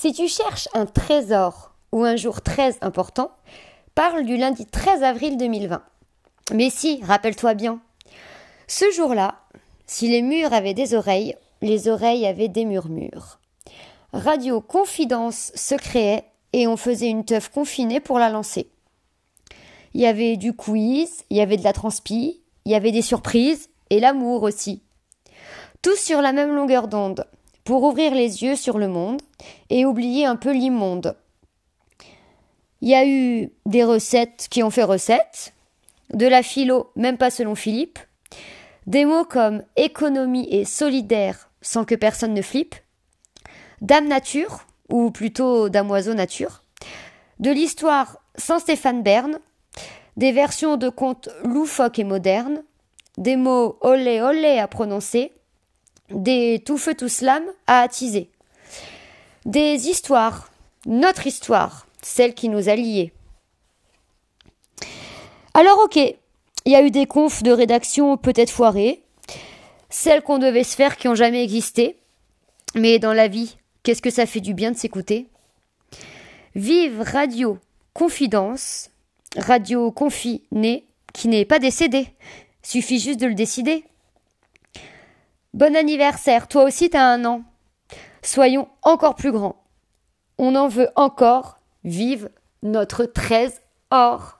Si tu cherches un trésor ou un jour très important, parle du lundi 13 avril 2020. Mais si, rappelle-toi bien. Ce jour-là, si les murs avaient des oreilles, les oreilles avaient des murmures. Radio Confidence se créait et on faisait une teuf confinée pour la lancer. Il y avait du quiz, il y avait de la transpi, il y avait des surprises et l'amour aussi. Tous sur la même longueur d'onde, pour ouvrir les yeux sur le monde et oublier un peu l'immonde. Il y a eu des recettes qui ont fait recettes, de la philo, même pas selon Philippe, des mots comme économie et solidaire sans que personne ne flippe, Dame Nature, ou plutôt Damoiseau Nature, de l'histoire sans Stéphane Bern, des versions de contes loufoques et modernes, des mots olé olé à prononcer, des tout feu tout slam à attiser, des histoires, notre histoire, celle qui nous a liés. Alors ok, il y a eu des confs de rédaction peut-être foirées, celles qu'on devait se faire qui ont jamais existé, mais dans la vie, qu'est-ce que ça fait du bien de s'écouter? Vive Radio Confidence, Radio Confiné, qui n'est pas décédé, suffit juste de le décider. Bon anniversaire, toi aussi t'as un an. Soyons encore plus grands. On en veut encore. Vive notre 13 or.